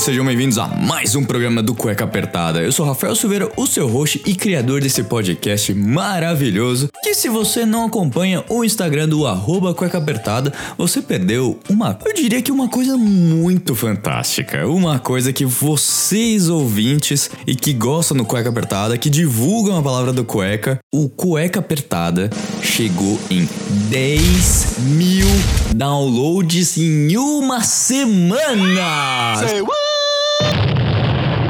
Sejam bem-vindos a mais um programa do Cueca Apertada. Eu sou Rafael Silveira, o seu host e criador desse podcast maravilhoso. Que se você não acompanha o Instagram do arroba Cueca Apertada, você perdeu uma, eu diria que uma coisa muito fantástica. Uma coisa que vocês ouvintes e que gostam do Cueca Apertada, que divulgam a palavra do Cueca, o Cueca Apertada chegou em 10 mil downloads em uma semana!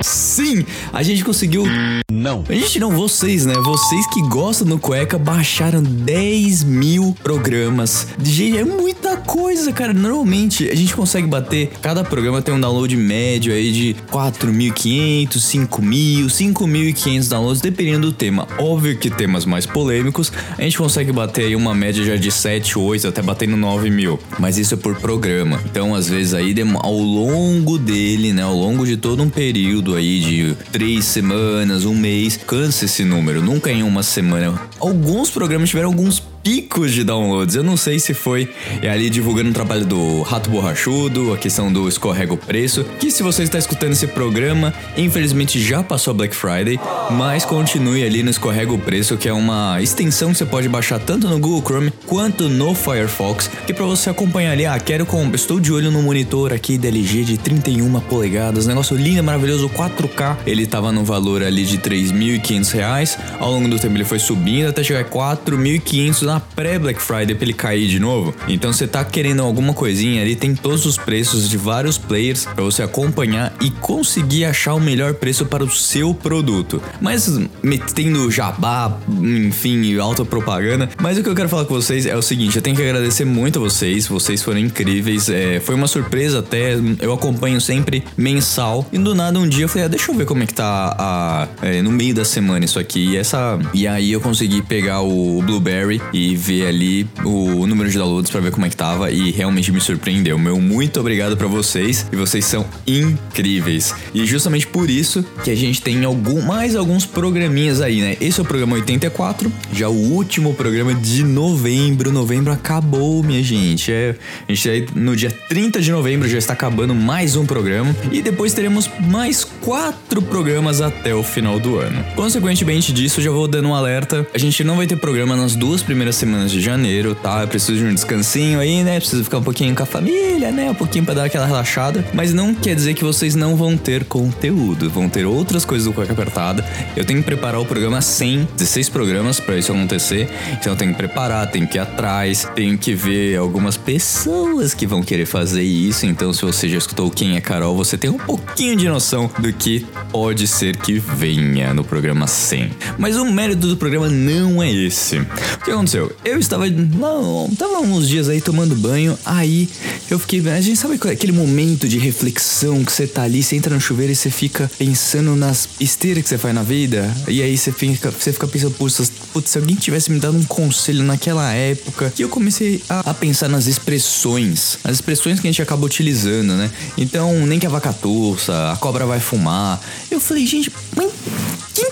Peace. Sim, a gente conseguiu. Não. A gente não, vocês, né? Vocês que gostam do Cueca baixaram 10 mil programas. Gente, é muita coisa, cara. Normalmente a gente consegue bater. Cada programa tem um download médio aí de 4.500, 5.000, 5.500 downloads, dependendo do tema. Óbvio que temas mais polêmicos, a gente consegue bater aí uma média já de 7, 8, até batendo 9 mil. Mas isso é por programa. Então, às vezes, aí ao longo dele, né? Ao longo de todo um período aí de três semanas, um mês, cansa esse número. Nunca em uma semana. Alguns programas tiveram alguns picos de downloads. Eu não sei se foi é ali divulgando o trabalho do Rato Borrachudo, a questão do escorrega o preço, que se você está escutando esse programa, infelizmente já passou Black Friday, mas continue ali no escorrega o preço, que é uma extensão que você pode baixar tanto no Google Chrome quanto no Firefox, que para você acompanhar ali, ah, quero com, estou de olho no monitor aqui da LG de 31 polegadas, negócio lindo, maravilhoso, 4K. Ele tava no valor ali de 3.500 reais. Ao longo do tempo ele foi subindo até chegar a 4.500 na pré-Black Friday pra ele cair de novo. Então você tá querendo alguma coisinha ali, tem todos os preços de vários players para você acompanhar e conseguir achar o melhor preço para o seu produto. Mas metendo jabá, enfim, alta propaganda. Mas o que eu quero falar com vocês é o seguinte: eu tenho que agradecer muito a vocês, vocês foram incríveis. É, foi uma surpresa até, eu acompanho sempre mensal. E do nada um dia eu falei, ah, deixa eu ver como é que tá a, é, no meio da semana isso aqui. E, essa, e aí eu consegui pegar o Blueberry e ver ali o número de downloads para ver como é que tava e realmente me surpreendeu. Meu muito obrigado para vocês e vocês são incríveis. E justamente por isso que a gente tem algum, mais alguns programinhas aí, né? Esse é o programa 84, já o último programa de novembro. Novembro acabou, minha gente. É, a gente aí no dia 30 de novembro já está acabando mais um programa e depois teremos mais quatro programas até o final do ano. Consequentemente disso, já vou dando um alerta. A gente não vai ter programa nas duas primeiras semanas de janeiro, tá? Eu preciso de um descansinho aí, né? Preciso ficar um pouquinho com a família, né? Um pouquinho para dar aquela relaxada. Mas não quer dizer que vocês não vão ter conteúdo. Vão ter outras coisas do Cueca Apertada. Eu tenho que preparar o programa 100, 16 programas para isso acontecer. Então eu tenho que preparar, tenho que ir atrás, tenho que ver algumas pessoas que vão querer fazer isso. Então se você já escutou Quem é Carol, você tem um pouquinho de noção do que pode ser que venha no programa 100. Mas o mérito do programa não é esse. O que aconteceu? Eu estava, não, tava uns dias aí tomando banho, aí eu fiquei, a gente sabe aquele momento de reflexão que você tá ali, você entra no chuveiro e você fica pensando nas besteiras que você faz na vida, e aí você fica, você fica pensando, putz, putz, se alguém tivesse me dado um conselho naquela época, que eu comecei a, a pensar nas expressões, as expressões que a gente acaba utilizando, né? Então, nem que a vaca torça, a cobra vai fumar. Eu falei, gente, mas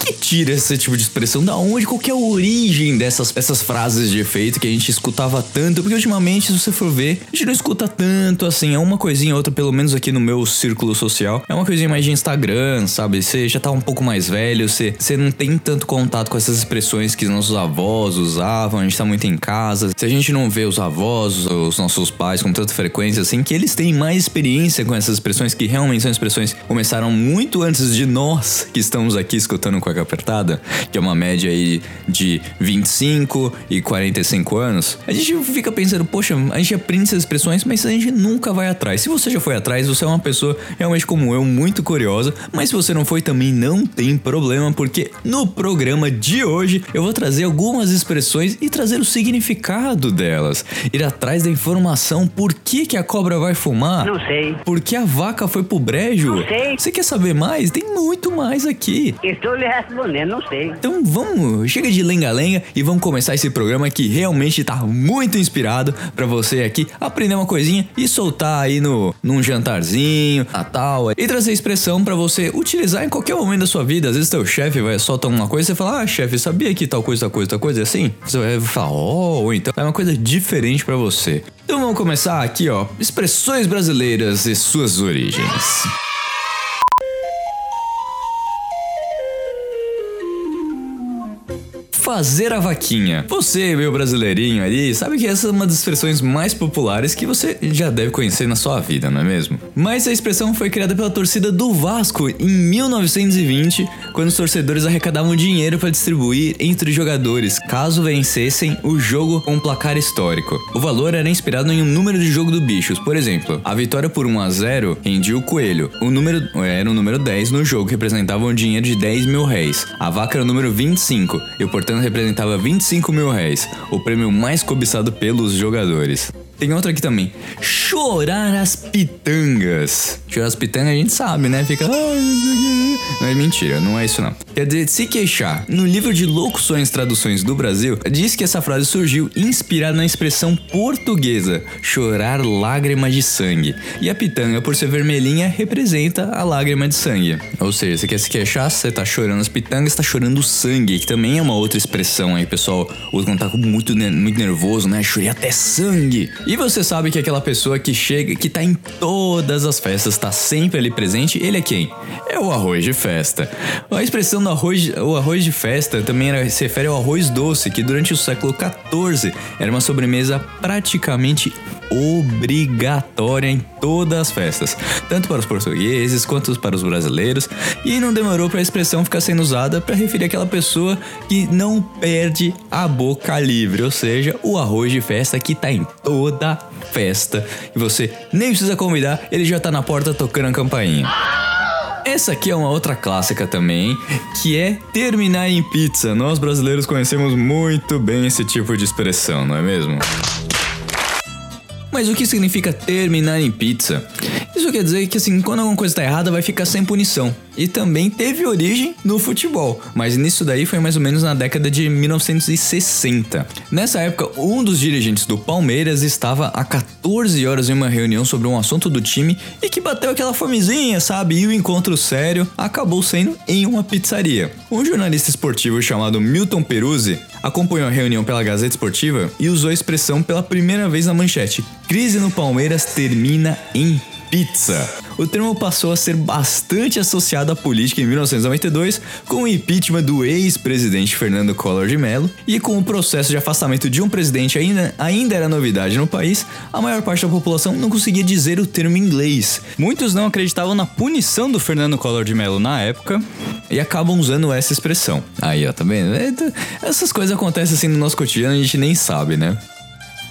que tira esse tipo de expressão? Da onde? Qual que é a origem dessas, dessas frases de efeito que a gente escutava tanto? Porque ultimamente, se você for ver, a gente não escuta tanto assim. É uma coisinha outra, pelo menos aqui no meu círculo social. É uma coisinha mais de Instagram, sabe? Você já tá um pouco mais velho, você, você não tem tanto contato com essas expressões que nossos avós usavam, a gente tá muito em casa. Se a gente não vê os avós, os nossos pais com tanta frequência assim, que eles têm mais experiência com essas expressões que realmente são expressões que começaram muito antes de nós que estamos aqui escutando com a apertada, que é uma média aí de 25 e 45 anos, a gente fica pensando, poxa, a gente aprende essas expressões, mas a gente nunca vai atrás. Se você já foi atrás, você é uma pessoa realmente como eu, muito curiosa, mas se você não foi também não tem problema, porque no programa de hoje eu vou trazer algumas expressões e trazer o significado delas. Ir atrás da informação, por que, que a cobra vai fumar? Não sei. Por que a vaca foi pro brejo? Não sei. Você quer saber mais? Tem muito mais aqui. Estou lhe responder, não sei. Então vamos, chega de lenga-lenga e vamos começar esse programa que realmente tá muito inspirado pra você aqui aprender uma coisinha e soltar aí no num jantarzinho, Natal, e trazer expressão pra você utilizar em qualquer momento da sua vida. Às vezes teu chefe vai soltar uma coisa e você fala: "Ah, chefe, sabia que tal coisa, tal coisa, tal coisa assim?" Você vai falar: "Oh", ou então é uma coisa diferente pra você. Então vamos começar aqui, ó, expressões brasileiras e suas origens. Fazer a vaquinha. Você, meu brasileirinho ali, sabe que essa é uma das expressões mais populares que você já deve conhecer na sua vida, não é mesmo? Mas a expressão foi criada pela torcida do Vasco em 1920, quando os torcedores arrecadavam dinheiro para distribuir entre jogadores, caso vencessem o jogo com um placar histórico. O valor era inspirado em um número de jogo do bichos. Por exemplo, a vitória por 1 a 0 rendia o coelho. O número era o número 10 no jogo, que representava um dinheiro de 10 mil réis. A vaca era o número 25 e portanto representava 25 mil réis, o prêmio mais cobiçado pelos jogadores. Tem outra aqui também. Chorar as pitangas. Chorar as pitangas a gente sabe, né? Fica. Não é mentira, não é isso não. Quer dizer, se queixar. No livro de locuções traduções do Brasil, diz que essa frase surgiu inspirada na expressão portuguesa chorar lágrima de sangue. E a pitanga, por ser vermelhinha, representa a lágrima de sangue. Ou seja, você quer se queixar, você tá chorando as pitangas, tá chorando sangue, que também é uma outra expressão aí, pessoal. Usa quando tá muito, muito nervoso, né? Chorei até sangue. E você sabe que aquela pessoa que chega, que tá em todas as festas, tá sempre ali presente, ele é quem? É o arroz de festa. A expressão do arroz, o arroz de festa também era, se refere ao arroz doce, que durante o século XIV era uma sobremesa praticamente obrigatória em todas as festas, tanto para os portugueses quanto para os brasileiros, e não demorou para a expressão ficar sendo usada para referir aquela pessoa que não perde a boca livre, ou seja, o arroz de festa que tá em toda festa e você nem precisa convidar, ele já tá na porta tocando a campainha. Essa aqui é uma outra clássica também, que é terminar em pizza. Nós brasileiros conhecemos muito bem esse tipo de expressão, não é mesmo? Mas o que significa terminar em pizza? Isso quer dizer que assim, quando alguma coisa está errada, vai ficar sem punição. E também teve origem no futebol, mas nisso daí foi mais ou menos na década de 1960. Nessa época, um dos dirigentes do Palmeiras estava há 14 horas em uma reunião sobre um assunto do time e que bateu aquela fomezinha, sabe? E o encontro sério acabou sendo em uma pizzaria. Um jornalista esportivo chamado Milton Peruzzi acompanhou a reunião pela Gazeta Esportiva e usou a expressão pela primeira vez na manchete: Crise no Palmeiras termina em pizza. O termo passou a ser bastante associado à política em 1992 com o impeachment do ex-presidente Fernando Collor de Mello e com o processo de afastamento de um presidente ainda, ainda era novidade no país, a maior parte da população não conseguia dizer o termo em inglês. Muitos não acreditavam na punição do Fernando Collor de Mello na época e acabam usando essa expressão. Aí, ó, tá vendo? Essas coisas acontecem assim no nosso cotidiano a gente nem sabe, né?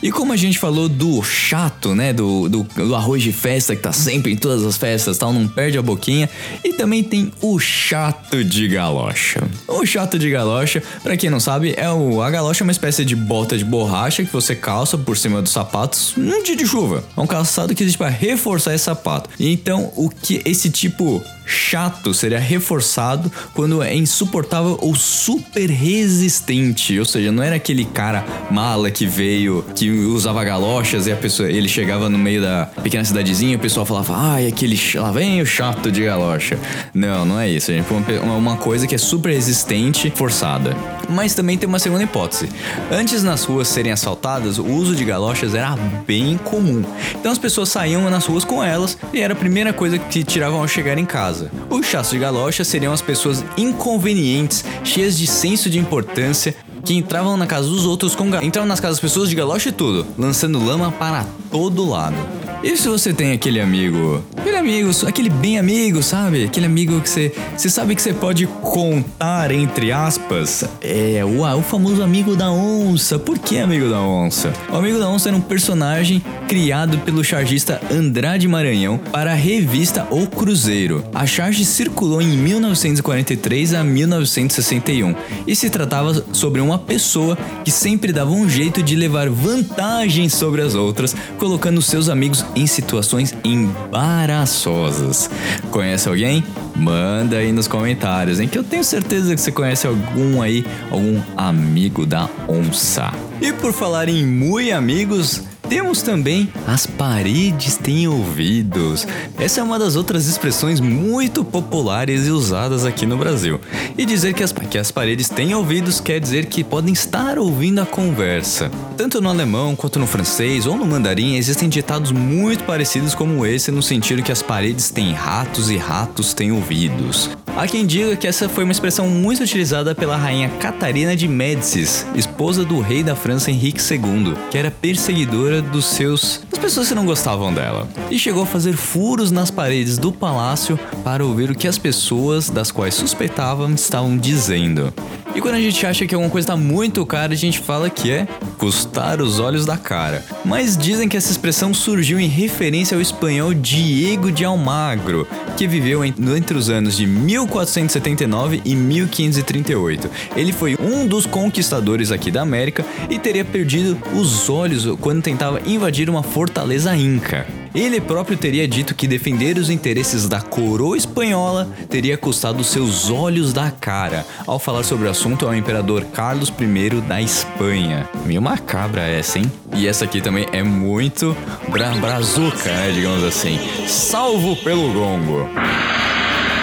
E como a gente falou do chato, né? Do, do, do, arroz de festa que tá sempre em todas as festas tal, não perde a boquinha. E também tem o chato de galocha. O chato de galocha, para quem não sabe, é o. A galocha é uma espécie de bota de borracha que você calça por cima dos sapatos num dia de chuva. É um calçado que existe para reforçar esse sapato. Então, o que esse tipo chato seria reforçado quando é insuportável ou super resistente. Ou seja, não era aquele cara mala que veio, que usava galochas e a pessoa, ele chegava no meio da pequena cidadezinha e o pessoal falava, ai, ah, aquele lá vem o chato de galocha. Não, não é isso, gente. Uma, uma coisa que é super resistente, forçada. Mas também tem uma segunda hipótese. Antes nas ruas serem assaltadas, o uso de galochas era bem comum. Então as pessoas saíam nas ruas com elas e era a primeira coisa que tiravam ao chegar em casa. Os chatos de galocha seriam as pessoas inconvenientes, cheias de senso de importância, que entravam na casa dos outros com entravam nas casas das pessoas de galocha e tudo, lançando lama para todo lado. E se você tem aquele amigo, aquele amigo, aquele bem amigo, sabe? Aquele amigo que você, você sabe que você pode contar entre aspas, é o, o famoso amigo da onça. Por que amigo da onça? O amigo da onça era um personagem criado pelo chargista Andrade Maranhão para a revista O Cruzeiro. A charge circulou em 1943 a 1961 e se tratava sobre uma pessoa que sempre dava um jeito de levar vantagem sobre as outras, colocando seus amigos em situações embaraçosas. Conhece alguém? Manda aí nos comentários, em que eu tenho certeza que você conhece algum aí, algum amigo da onça. E por falar em muito amigos, temos também as paredes têm ouvidos. Essa é uma das outras expressões muito populares e usadas aqui no Brasil. E dizer que as, que as paredes têm ouvidos quer dizer que podem estar ouvindo a conversa. Tanto no alemão quanto no francês ou no mandarim existem ditados muito parecidos como esse no sentido que as paredes têm ratos e ratos têm ouvidos. Há quem diga que essa foi uma expressão muito utilizada pela rainha Catarina de Médicis, esposa do rei da França Henrique II, que era perseguidora dos seus das pessoas que não gostavam dela. E chegou a fazer furos nas paredes do palácio para ouvir o que as pessoas das quais suspeitavam estavam dizendo. E quando a gente acha que alguma coisa está muito cara, a gente fala que é custar os olhos da cara. Mas dizem que essa expressão surgiu em referência ao espanhol Diego de Almagro, que viveu entre os anos de 1479 e 1538. Ele foi um dos conquistadores aqui da América e teria perdido os olhos quando tentava invadir uma fortaleza inca. Ele próprio teria dito que defender os interesses da coroa espanhola teria custado seus olhos da cara, ao falar sobre o assunto ao imperador Carlos I da Espanha. Meio macabra essa, hein? E essa aqui também é muito bra brazuca, né, digamos assim. Salvo pelo gongo.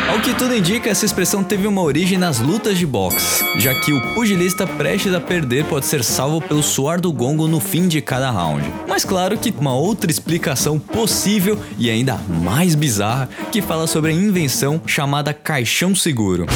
Ao que tudo indica, essa expressão teve uma origem nas lutas de boxe, já que o pugilista prestes a perder pode ser salvo pelo suor do gongo no fim de cada round. Mas claro que uma outra explicação possível e ainda mais bizarra que fala sobre a invenção chamada caixão seguro.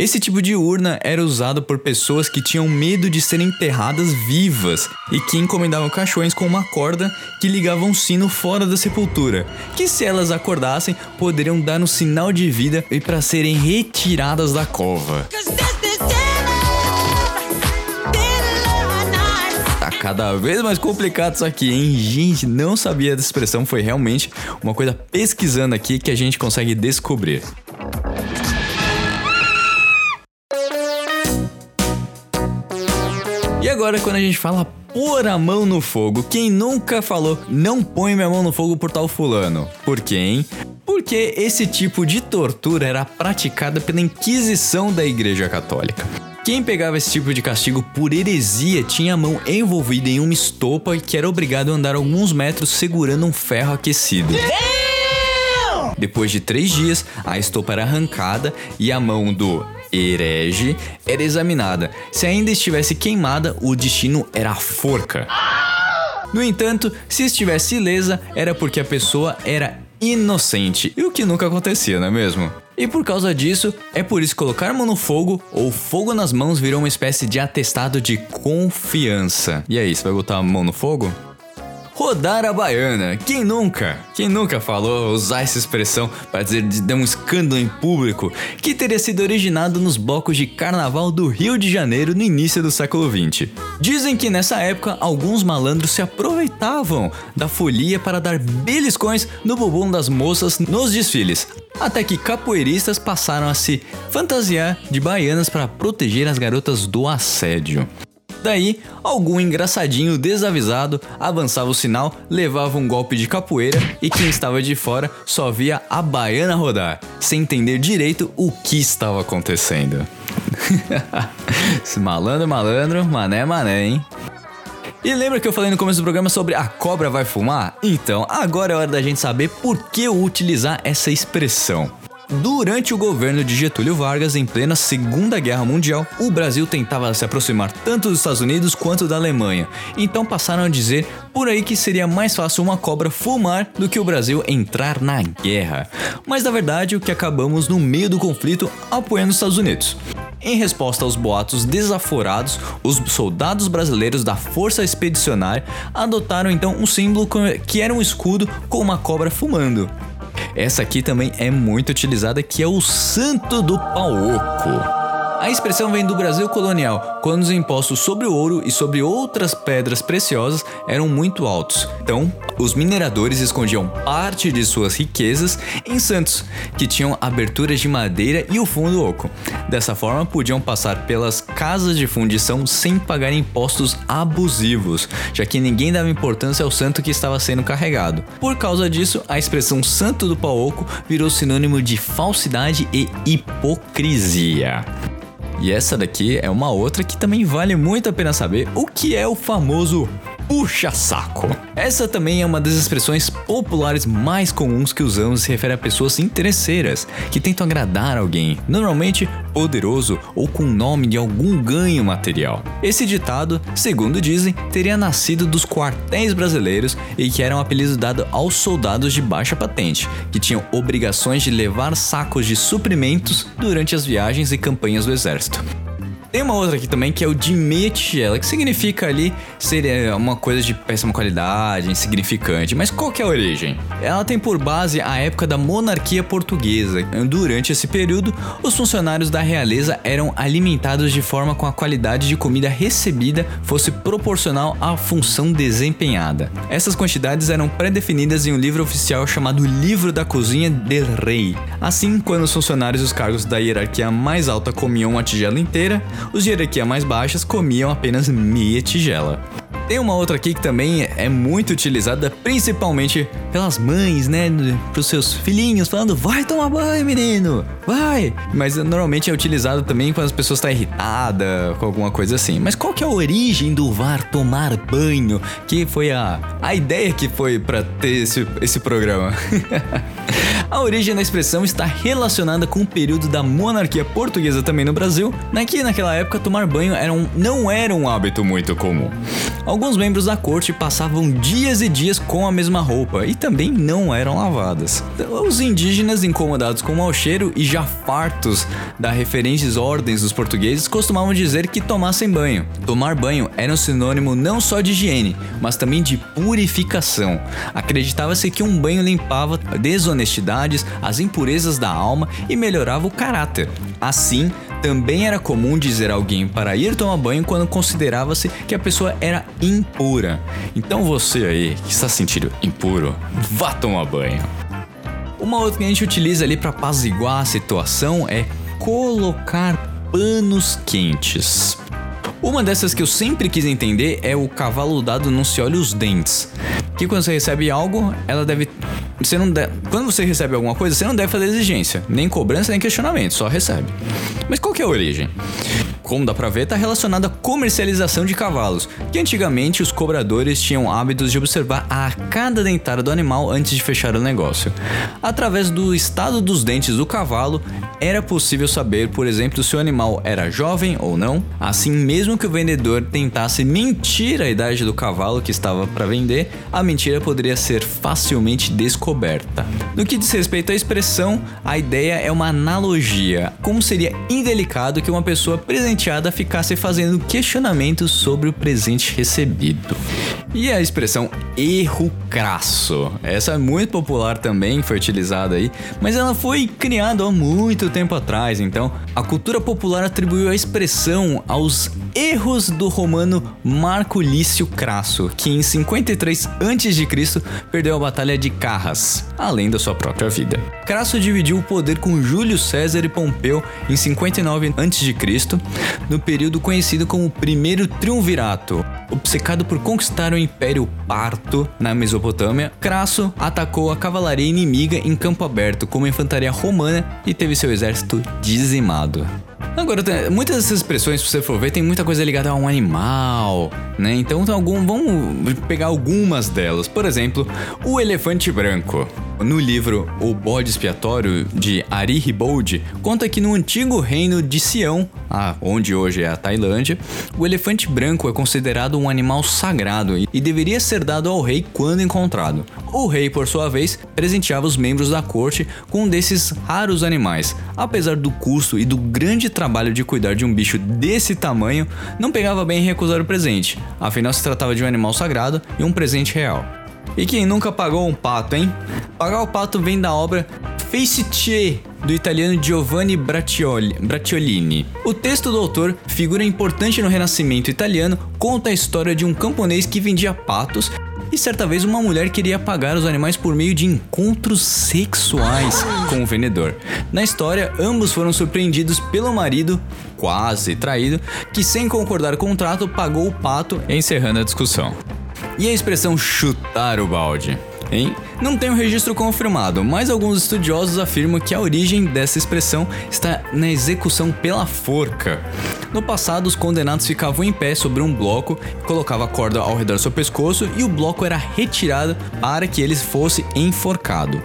Esse tipo de urna era usado por pessoas que tinham medo de serem enterradas vivas e que encomendavam caixões com uma corda que ligava um sino fora da sepultura, que se elas acordassem poderiam dar um sinal de vida e para serem retiradas da cova. Tá cada vez mais complicado isso aqui, hein? Gente, não sabia dessa expressão, foi realmente uma coisa pesquisando aqui que a gente consegue descobrir. E agora, quando a gente fala pôr a mão no fogo, quem nunca falou não põe minha mão no fogo por tal fulano? Por quem? Porque esse tipo de tortura era praticada pela Inquisição da Igreja Católica. Quem pegava esse tipo de castigo por heresia tinha a mão envolvida em uma estopa que era obrigado a andar alguns metros segurando um ferro aquecido. Depois de três dias, a estopa era arrancada e a mão do herege era examinada. Se ainda estivesse queimada, o destino era a forca. No entanto, se estivesse ilesa, era porque a pessoa era inocente, e o que nunca acontecia, não é mesmo? E por causa disso, é por isso que colocar mão no fogo ou fogo nas mãos virou uma espécie de atestado de confiança. E aí, você vai botar a mão no fogo? Rodar a baiana. Quem nunca? Quem nunca falou usar essa expressão para dizer de um escândalo em público que teria sido originado nos blocos de carnaval do Rio de Janeiro no início do século XX? Dizem que nessa época alguns malandros se aproveitavam da folia para dar beliscões no bumbum das moças nos desfiles, até que capoeiristas passaram a se fantasiar de baianas para proteger as garotas do assédio. Daí, algum engraçadinho desavisado avançava o sinal, levava um golpe de capoeira e quem estava de fora só via a baiana rodar, sem entender direito o que estava acontecendo. malandro, malandro, mané, mané, hein? E lembra que eu falei no começo do programa sobre a cobra vai fumar? Então, agora é hora da gente saber por que utilizar essa expressão. Durante o governo de Getúlio Vargas, em plena Segunda Guerra Mundial, o Brasil tentava se aproximar tanto dos Estados Unidos quanto da Alemanha. Então passaram a dizer por aí que seria mais fácil uma cobra fumar do que o Brasil entrar na guerra. Mas na verdade, o que acabamos no meio do conflito apoiando os Estados Unidos. Em resposta aos boatos desaforados, os soldados brasileiros da Força Expedicionária adotaram então um símbolo que era um escudo com uma cobra fumando. Essa aqui também é muito utilizada, que é o Santo do Pau Oco. A expressão vem do Brasil colonial, quando os impostos sobre o ouro e sobre outras pedras preciosas eram muito altos. Então, os mineradores escondiam parte de suas riquezas em santos, que tinham aberturas de madeira e o fundo oco. Dessa forma, podiam passar pelas casas de fundição sem pagar impostos abusivos, já que ninguém dava importância ao santo que estava sendo carregado. Por causa disso, a expressão santo do pau oco virou sinônimo de falsidade e hipocrisia. E essa daqui é uma outra que também vale muito a pena saber o que é o famoso puxa-saco. Essa também é uma das expressões populares mais comuns que usamos se refere a pessoas interesseiras, que tentam agradar alguém, normalmente poderoso ou com nome de algum ganho material. Esse ditado, segundo dizem, teria nascido dos quartéis brasileiros e que era um apelido dado aos soldados de baixa patente, que tinham obrigações de levar sacos de suprimentos durante as viagens e campanhas do exército. Tem uma outra aqui também que é o tigela, que significa ali ser é, uma coisa de péssima qualidade, insignificante. Mas qual que é a origem? Ela tem por base a época da monarquia portuguesa. Durante esse período, os funcionários da realeza eram alimentados de forma com a qualidade de comida recebida fosse proporcional à função desempenhada. Essas quantidades eram pré-definidas em um livro oficial chamado Livro da Cozinha del Rei. Assim, quando os funcionários dos cargos da hierarquia mais alta comiam uma tigela inteira, os de hierarquia mais baixas comiam apenas meia tigela. Tem uma outra aqui que também é muito utilizada, principalmente pelas mães, né? Para os seus filhinhos, falando: vai tomar banho, menino, vai! Mas normalmente é utilizado também quando as pessoas estão tá irritadas com alguma coisa assim. Mas qual que é a origem do VAR tomar banho? Que foi a, a ideia que foi para ter esse, esse programa. a origem da expressão está relacionada com o período da monarquia portuguesa também no Brasil, né? Que naquela época tomar banho era um, não era um hábito muito comum. Alguns membros da corte passavam dias e dias com a mesma roupa e também não eram lavadas. Os indígenas, incomodados com o mau cheiro e já fartos das referentes ordens dos portugueses, costumavam dizer que tomassem banho. Tomar banho era um sinônimo não só de higiene, mas também de purificação. Acreditava-se que um banho limpava desonestidades, as impurezas da alma e melhorava o caráter. Assim, também era comum dizer a alguém para ir tomar banho quando considerava-se que a pessoa era impura. Então você aí que está sentindo impuro, vá tomar banho. Uma outra que a gente utiliza ali para apaziguar a situação é colocar panos quentes. Uma dessas que eu sempre quis entender é o cavalo dado não se olha os dentes. Que quando você recebe algo, ela deve você não quando você recebe alguma coisa, você não deve fazer exigência, nem cobrança, nem questionamento, só recebe. Mas qual que é a origem? Como dá pra ver, está relacionado à comercialização de cavalos, que antigamente os cobradores tinham hábitos de observar a arcada dentária do animal antes de fechar o negócio. Através do estado dos dentes do cavalo, era possível saber, por exemplo, se o animal era jovem ou não. Assim, mesmo que o vendedor tentasse mentir a idade do cavalo que estava para vender, a mentira poderia ser facilmente descoberta. No que diz respeito à expressão, a ideia é uma analogia. Como seria indelicado que uma pessoa presente ficasse fazendo questionamentos sobre o presente recebido. E a expressão erro crasso. Essa é muito popular também, foi utilizada aí, mas ela foi criada há muito tempo atrás, então a cultura popular atribuiu a expressão aos erros do romano Marco Lício Crasso, que em 53 a.C. perdeu a batalha de Carras, além da sua própria vida. Crasso dividiu o poder com Júlio César e Pompeu em 59 a.C., no período conhecido como Primeiro Triunvirato. Obcecado por conquistar o Império Parto na Mesopotâmia, Crasso atacou a cavalaria inimiga em campo aberto como infantaria romana e teve seu exército dizimado. Agora, muitas dessas expressões, se você for ver, tem muita coisa ligada a um animal, né? Então, algum, vamos pegar algumas delas. Por exemplo, o elefante branco. No livro O Bode Expiatório, de Ari Ribold, conta que no antigo reino de Sião, onde hoje é a Tailândia, o elefante branco é considerado um animal sagrado e deveria ser dado ao rei quando encontrado. O rei, por sua vez, presenteava os membros da corte com um desses raros animais. Apesar do custo e do grande trabalho de cuidar de um bicho desse tamanho, não pegava bem recusar o presente, afinal se tratava de um animal sagrado e um presente real. E quem nunca pagou um pato, hein? Pagar o pato vem da obra Feitiçer, do italiano Giovanni Braccioli, Bracciolini. O texto do autor, figura importante no Renascimento italiano, conta a história de um camponês que vendia patos e certa vez uma mulher queria pagar os animais por meio de encontros sexuais com o vendedor. Na história, ambos foram surpreendidos pelo marido, quase traído, que sem concordar com o contrato pagou o pato, encerrando a discussão. E a expressão chutar o balde? Hein? Não tem um registro confirmado, mas alguns estudiosos afirmam que a origem dessa expressão está na execução pela forca. No passado, os condenados ficavam em pé sobre um bloco, colocava a corda ao redor do seu pescoço e o bloco era retirado para que ele fosse enforcado.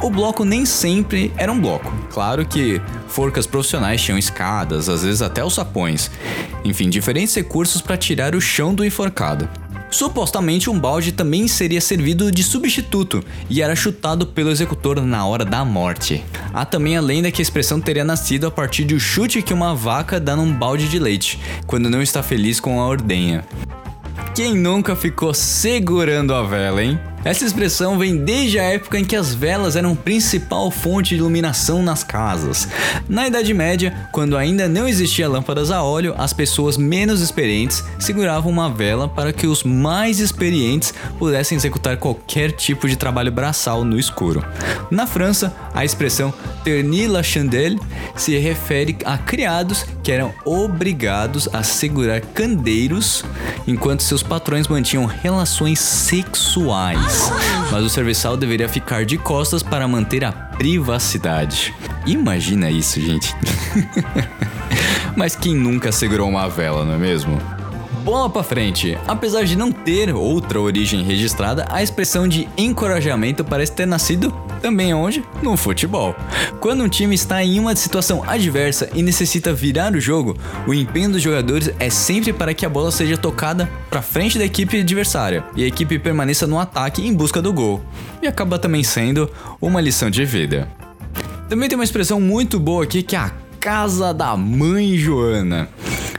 O bloco nem sempre era um bloco. Claro que forcas profissionais tinham escadas, às vezes até os sapões. Enfim, diferentes recursos para tirar o chão do enforcado. Supostamente um balde também seria servido de substituto e era chutado pelo executor na hora da morte. Há também a lenda que a expressão teria nascido a partir do chute que uma vaca dá num balde de leite, quando não está feliz com a ordenha. Quem nunca ficou segurando a vela, hein? Essa expressão vem desde a época em que as velas eram principal fonte de iluminação nas casas. Na Idade Média, quando ainda não existia lâmpadas a óleo, as pessoas menos experientes seguravam uma vela para que os mais experientes pudessem executar qualquer tipo de trabalho braçal no escuro. Na França, a expressão ternir la chandelle se refere a criados que eram obrigados a segurar candeiros enquanto seus patrões mantinham relações sexuais mas o serviçal deveria ficar de costas para manter a privacidade. Imagina isso, gente. mas quem nunca segurou uma vela, não é mesmo? Bola pra frente. Apesar de não ter outra origem registrada, a expressão de encorajamento parece ter nascido também onde? No futebol. Quando um time está em uma situação adversa e necessita virar o jogo, o empenho dos jogadores é sempre para que a bola seja tocada para frente da equipe adversária e a equipe permaneça no ataque em busca do gol. E acaba também sendo uma lição de vida. Também tem uma expressão muito boa aqui que é a casa da mãe Joana.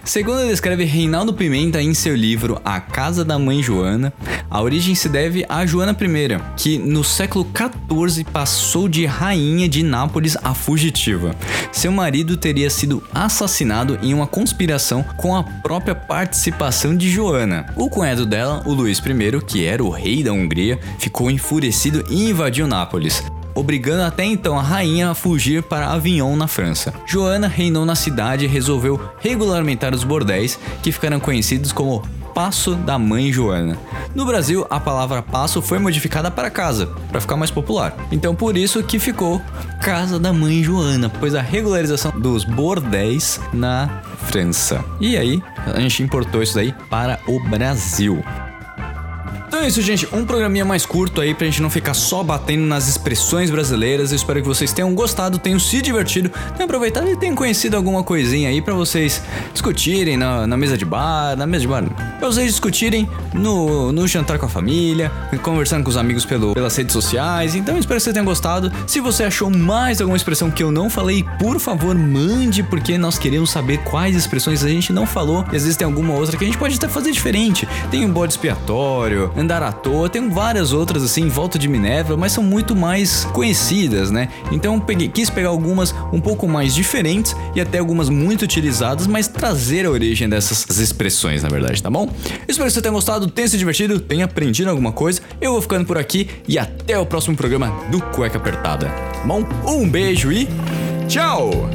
Segundo descreve Reinaldo Pimenta em seu livro A Casa da Mãe Joana, a origem se deve a Joana I, que no século XIV passou de rainha de Nápoles a fugitiva. Seu marido teria sido assassinado em uma conspiração com a própria participação de Joana. O cunhado dela, o Luís I, que era o rei da Hungria, ficou enfurecido e invadiu Nápoles obrigando até então a rainha a fugir para Avignon, na França. Joana reinou na cidade e resolveu regulamentar os bordéis, que ficaram conhecidos como Passo da Mãe Joana. No Brasil, a palavra passo foi modificada para casa, para ficar mais popular. Então por isso que ficou Casa da Mãe Joana, pois a regularização dos bordéis na França. E aí, a gente importou isso daí para o Brasil. É isso, gente. Um programinha mais curto aí pra gente não ficar só batendo nas expressões brasileiras. Eu espero que vocês tenham gostado, tenham se divertido, tenham aproveitado e tenham conhecido alguma coisinha aí para vocês discutirem na, na, mesa de bar, na mesa de bar, pra vocês discutirem no, no jantar com a família, conversando com os amigos pelo, pelas redes sociais. Então espero que vocês tenham gostado. Se você achou mais alguma expressão que eu não falei, por favor, mande, porque nós queremos saber quais expressões a gente não falou. E às vezes tem alguma outra que a gente pode até fazer diferente. Tem um bode expiatório, andar à toa, tem várias outras assim em volta de Minerva, mas são muito mais conhecidas, né? Então peguei, quis pegar algumas um pouco mais diferentes e até algumas muito utilizadas, mas trazer a origem dessas expressões, na verdade, tá bom? Espero que você tenha gostado, tenha se divertido, tenha aprendido alguma coisa. Eu vou ficando por aqui e até o próximo programa do Cueca Apertada. Tá bom? Um beijo e tchau!